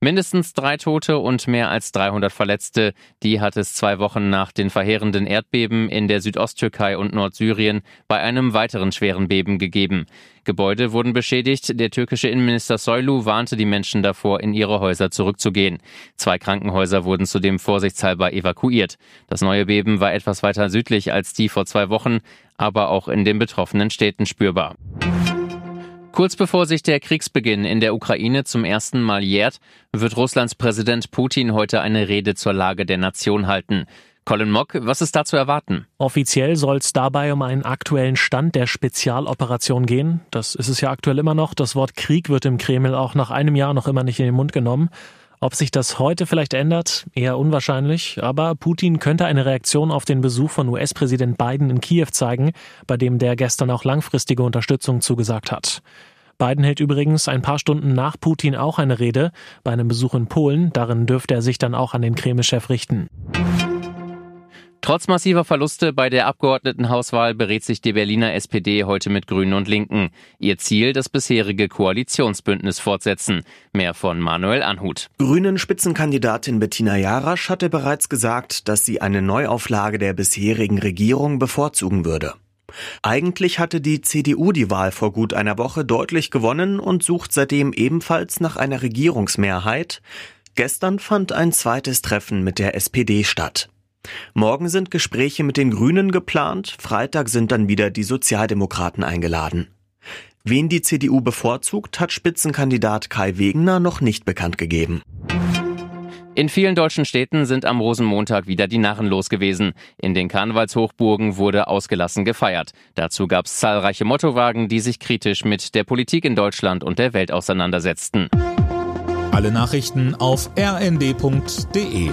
Mindestens drei Tote und mehr als 300 Verletzte, die hat es zwei Wochen nach den verheerenden Erdbeben in der Südosttürkei und Nordsyrien bei einem weiteren schweren Beben gegeben. Gebäude wurden beschädigt. Der türkische Innenminister Soylu warnte die Menschen davor, in ihre Häuser zurückzugehen. Zwei Krankenhäuser wurden zudem vorsichtshalber evakuiert. Das neue Beben war etwas weiter südlich als die vor zwei Wochen, aber auch in den betroffenen Städten spürbar. Kurz bevor sich der Kriegsbeginn in der Ukraine zum ersten Mal jährt, wird Russlands Präsident Putin heute eine Rede zur Lage der Nation halten. Colin Mock, was ist da zu erwarten? Offiziell soll es dabei um einen aktuellen Stand der Spezialoperation gehen. Das ist es ja aktuell immer noch. Das Wort Krieg wird im Kreml auch nach einem Jahr noch immer nicht in den Mund genommen. Ob sich das heute vielleicht ändert, eher unwahrscheinlich, aber Putin könnte eine Reaktion auf den Besuch von US-Präsident Biden in Kiew zeigen, bei dem der gestern auch langfristige Unterstützung zugesagt hat. Biden hält übrigens ein paar Stunden nach Putin auch eine Rede bei einem Besuch in Polen, darin dürfte er sich dann auch an den Kreml-Chef richten. Trotz massiver Verluste bei der Abgeordnetenhauswahl berät sich die Berliner SPD heute mit Grünen und Linken. Ihr Ziel, das bisherige Koalitionsbündnis fortsetzen. Mehr von Manuel Anhut. Grünen Spitzenkandidatin Bettina Jarasch hatte bereits gesagt, dass sie eine Neuauflage der bisherigen Regierung bevorzugen würde. Eigentlich hatte die CDU die Wahl vor gut einer Woche deutlich gewonnen und sucht seitdem ebenfalls nach einer Regierungsmehrheit. Gestern fand ein zweites Treffen mit der SPD statt. Morgen sind Gespräche mit den Grünen geplant, Freitag sind dann wieder die Sozialdemokraten eingeladen. Wen die CDU bevorzugt, hat Spitzenkandidat Kai Wegener noch nicht bekannt gegeben. In vielen deutschen Städten sind am Rosenmontag wieder die Narren los gewesen. In den Karnevalshochburgen wurde ausgelassen gefeiert. Dazu gab es zahlreiche Mottowagen, die sich kritisch mit der Politik in Deutschland und der Welt auseinandersetzten. Alle Nachrichten auf rnd.de